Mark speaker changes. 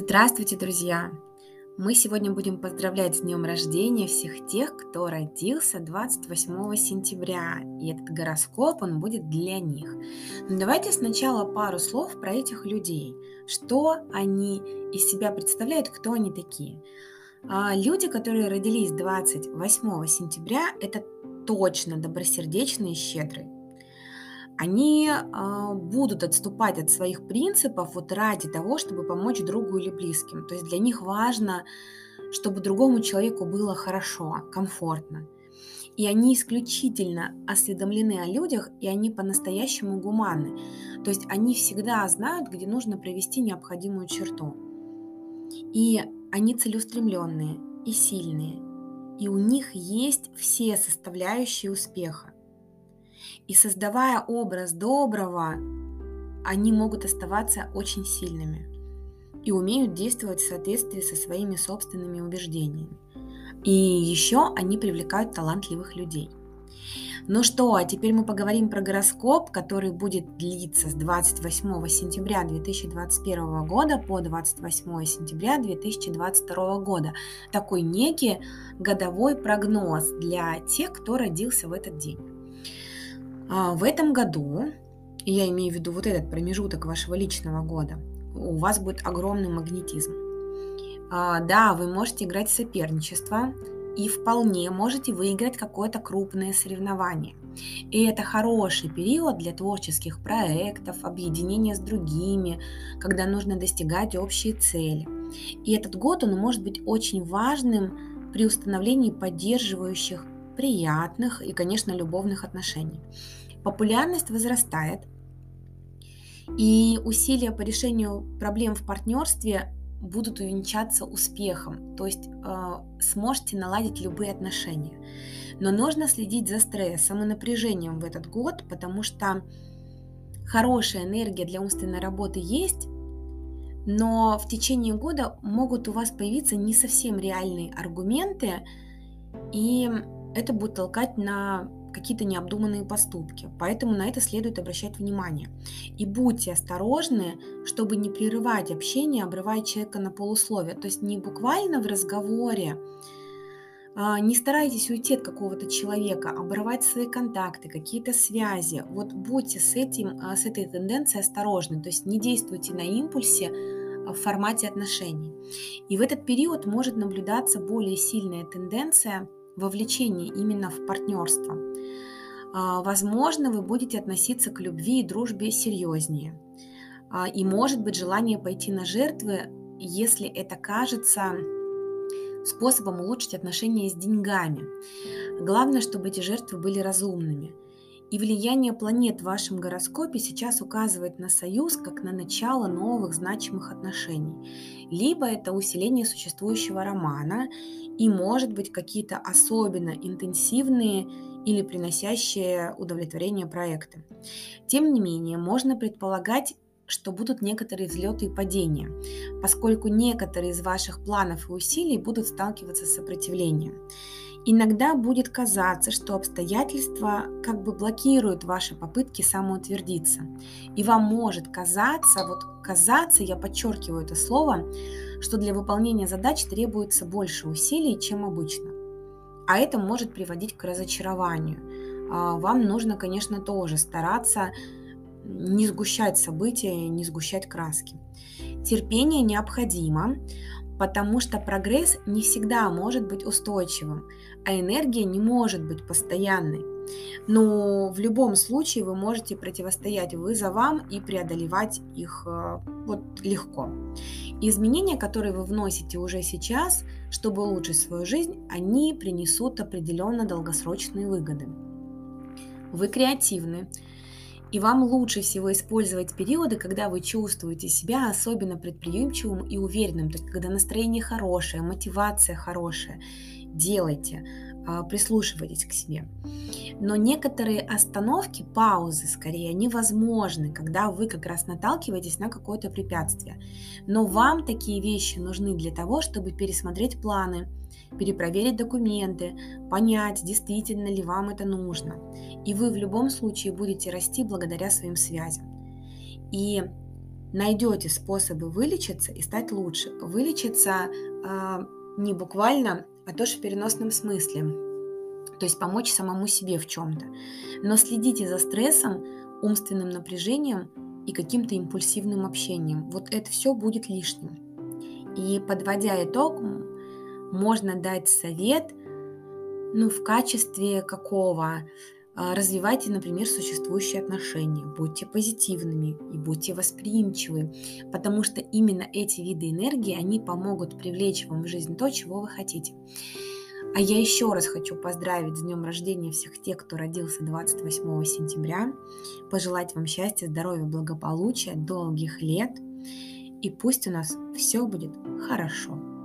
Speaker 1: Здравствуйте, друзья! Мы сегодня будем поздравлять с днем рождения всех тех, кто родился 28 сентября, и этот гороскоп, он будет для них. Но давайте сначала пару слов про этих людей. Что они из себя представляют, кто они такие. А, люди, которые родились 28 сентября, это точно добросердечные и щедрые они а, будут отступать от своих принципов вот ради того, чтобы помочь другу или близким. То есть для них важно, чтобы другому человеку было хорошо, комфортно. И они исключительно осведомлены о людях, и они по-настоящему гуманны. То есть они всегда знают, где нужно провести необходимую черту. И они целеустремленные и сильные. И у них есть все составляющие успеха. И создавая образ доброго, они могут оставаться очень сильными и умеют действовать в соответствии со своими собственными убеждениями. И еще они привлекают талантливых людей. Ну что, а теперь мы поговорим про гороскоп, который будет длиться с 28 сентября 2021 года по 28 сентября 2022 года. Такой некий годовой прогноз для тех, кто родился в этот день. А, в этом году, я имею в виду вот этот промежуток вашего личного года, у вас будет огромный магнетизм. А, да, вы можете играть в соперничество и вполне можете выиграть какое-то крупное соревнование. И это хороший период для творческих проектов, объединения с другими, когда нужно достигать общие цели. И этот год, он может быть очень важным при установлении поддерживающих приятных и, конечно, любовных отношений. Популярность возрастает, и усилия по решению проблем в партнерстве будут увенчаться успехом, то есть э, сможете наладить любые отношения. Но нужно следить за стрессом и напряжением в этот год, потому что хорошая энергия для умственной работы есть, но в течение года могут у вас появиться не совсем реальные аргументы, и это будет толкать на какие-то необдуманные поступки. Поэтому на это следует обращать внимание. И будьте осторожны, чтобы не прерывать общение, обрывая человека на полусловие. То есть не буквально в разговоре, а, не старайтесь уйти от какого-то человека, обрывать свои контакты, какие-то связи. Вот будьте с, этим, а, с этой тенденцией осторожны, то есть не действуйте на импульсе а, в формате отношений. И в этот период может наблюдаться более сильная тенденция вовлечение именно в партнерство. А, возможно, вы будете относиться к любви и дружбе серьезнее. А, и может быть желание пойти на жертвы, если это кажется способом улучшить отношения с деньгами. Главное, чтобы эти жертвы были разумными – и влияние планет в вашем гороскопе сейчас указывает на союз как на начало новых значимых отношений. Либо это усиление существующего романа, и может быть какие-то особенно интенсивные или приносящие удовлетворение проекты. Тем не менее, можно предполагать, что будут некоторые взлеты и падения, поскольку некоторые из ваших планов и усилий будут сталкиваться с сопротивлением. Иногда будет казаться, что обстоятельства как бы блокируют ваши попытки самоутвердиться. И вам может казаться, вот казаться, я подчеркиваю это слово, что для выполнения задач требуется больше усилий, чем обычно. А это может приводить к разочарованию. А, вам нужно, конечно, тоже стараться не сгущать события, не сгущать краски. Терпение необходимо, потому что прогресс не всегда может быть устойчивым, а энергия не может быть постоянной. Но в любом случае вы можете противостоять вызовам и преодолевать их э, вот легко. изменения, которые вы вносите уже сейчас, чтобы улучшить свою жизнь, они принесут определенно долгосрочные выгоды. Вы креативны, и вам лучше всего использовать периоды, когда вы чувствуете себя особенно предприимчивым и уверенным, то есть когда настроение хорошее, мотивация хорошая. Делайте, а, прислушивайтесь к себе. Но некоторые остановки, паузы скорее, невозможны, когда вы как раз наталкиваетесь на какое-то препятствие. Но вам такие вещи нужны для того, чтобы пересмотреть планы, перепроверить документы, понять, действительно ли вам это нужно. И вы в любом случае будете расти благодаря своим связям. И найдете способы вылечиться и стать лучше. Вылечиться э, не буквально, а тоже в переносном смысле. То есть помочь самому себе в чем-то. Но следите за стрессом, умственным напряжением и каким-то импульсивным общением. Вот это все будет лишним. И подводя итог, можно дать совет, ну, в качестве какого? А, развивайте, например, существующие отношения, будьте позитивными и будьте восприимчивы, потому что именно эти виды энергии, они помогут привлечь вам в жизнь то, чего вы хотите. А я еще раз хочу поздравить с днем рождения всех тех, кто родился 28 сентября, пожелать вам счастья, здоровья, благополучия, долгих лет, и пусть у нас все будет хорошо.